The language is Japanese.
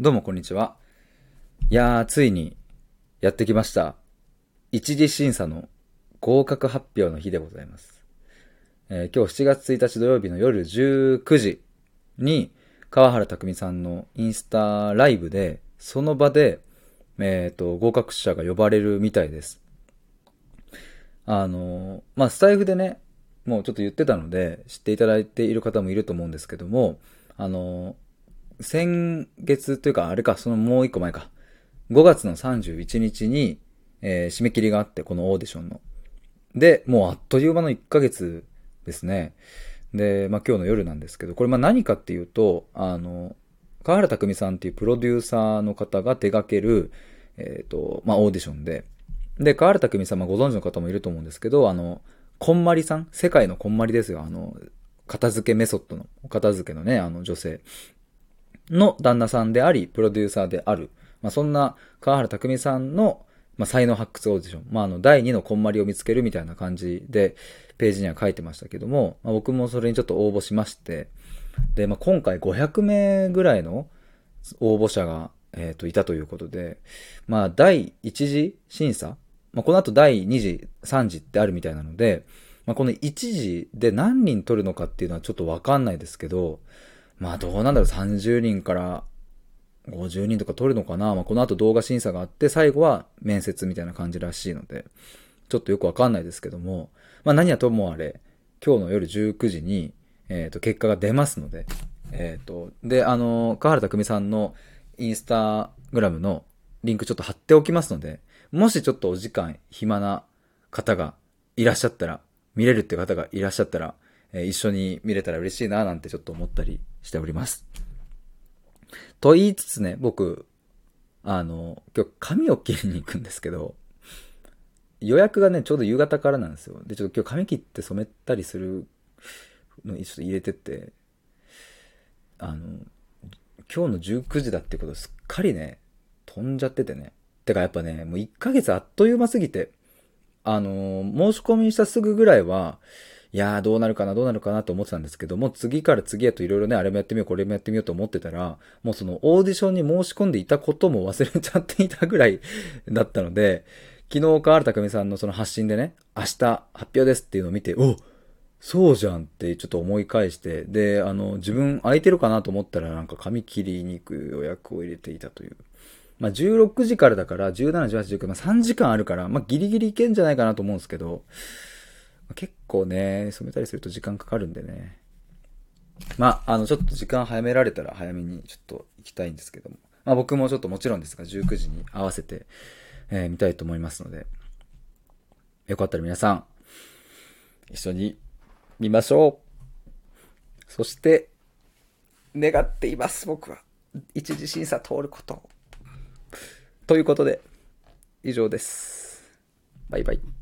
どうもこんにちは。いやー、ついにやってきました。一次審査の合格発表の日でございます。えー今日7月1日土曜日の夜19時に川原拓実さんのインスタライブで、その場で、えっ、と、合格者が呼ばれるみたいです。あのーまあ、スタイフでね、もうちょっと言ってたので、知っていただいている方もいると思うんですけども、あのー先月というか、あれか、そのもう一個前か。5月の31日に、えー締め切りがあって、このオーディションの。で、もうあっという間の1ヶ月ですね。で、まあ今日の夜なんですけど、これまあ何かっていうと、あの、川原拓実さんっていうプロデューサーの方が手掛ける、えっ、と、まあオーディションで。で、川原拓実さん、まあご存知の方もいると思うんですけど、あの、こんまりさん？世界のこんまりですよ。あの、片付けメソッドの、片付けのね、あの女性。の旦那さんであり、プロデューサーである。まあ、そんな川原拓実さんの、まあ、才能発掘オーディション。まあ、あの、第2のこんまりを見つけるみたいな感じで、ページには書いてましたけども、まあ、僕もそれにちょっと応募しまして、で、まあ、今回500名ぐらいの応募者が、えっ、と、いたということで、まあ、第1次審査？まあ、この後第2次、3次ってあるみたいなので、まあ、この1次で何人取るのかっていうのはちょっとわかんないですけど、まあどうなんだろう、30人から50人とか取るのかな。まあこの後動画審査があって、最後は面接みたいな感じらしいので、ちょっとよくわかんないですけども、まあ何はともあれ、今日の夜19時に、えっ、と、結果が出ますので、えっ、と、で、あの、川原拓実さんのインスタグラムのリンクちょっと貼っておきますので、もしちょっとお時間暇な方がいらっしゃったら、見れるって方がいらっしゃったら、え一緒に見れたら嬉しいななんてちょっと思ったりしております。と言いつつね、僕、あの、今日髪を切りに行くんですけど、予約がね、ちょうど夕方からなんですよ。で、ちょっと今日髪切って染めたりするのにちょっと入れてって、あの、今日の19時だってことすっかりね、飛んじゃっててね。てかやっぱね、もう1ヶ月あっという間すぎて、あの申し込みしたすぐぐらいは、いやーどうなるかなどうなるかなと思ってたんですけども、次から次へといろいろね、あれもやってみよう、これもやってみようと思ってたら、もうそのオーディションに申し込んでいたことも忘れちゃっていたぐらいだったので、昨日川原拓実さんのその発信でね、明日発表ですっていうのを見て、おそうじゃんってちょっと思い返して、で、あの、自分空いてるかなと思ったらなんか髪切りに行く予約を入れていたという。まあ、16時からだから、17、18、19、まあ、3時間あるから、まあ、ギリギリいけんじゃないかなと思うんですけど、結構ね、染めたりすると時間かかるんでね。まあ、あの、ちょっと時間早められたら早めにちょっと行きたいんですけども。まあ、僕もちょっともちろんですが、19時に合わせて、えー見たいと思いますので、よかったら皆さん、一緒に見ましょう。そして、願っています、僕は。一次審査通ること。ということで、以上です。バイバイ。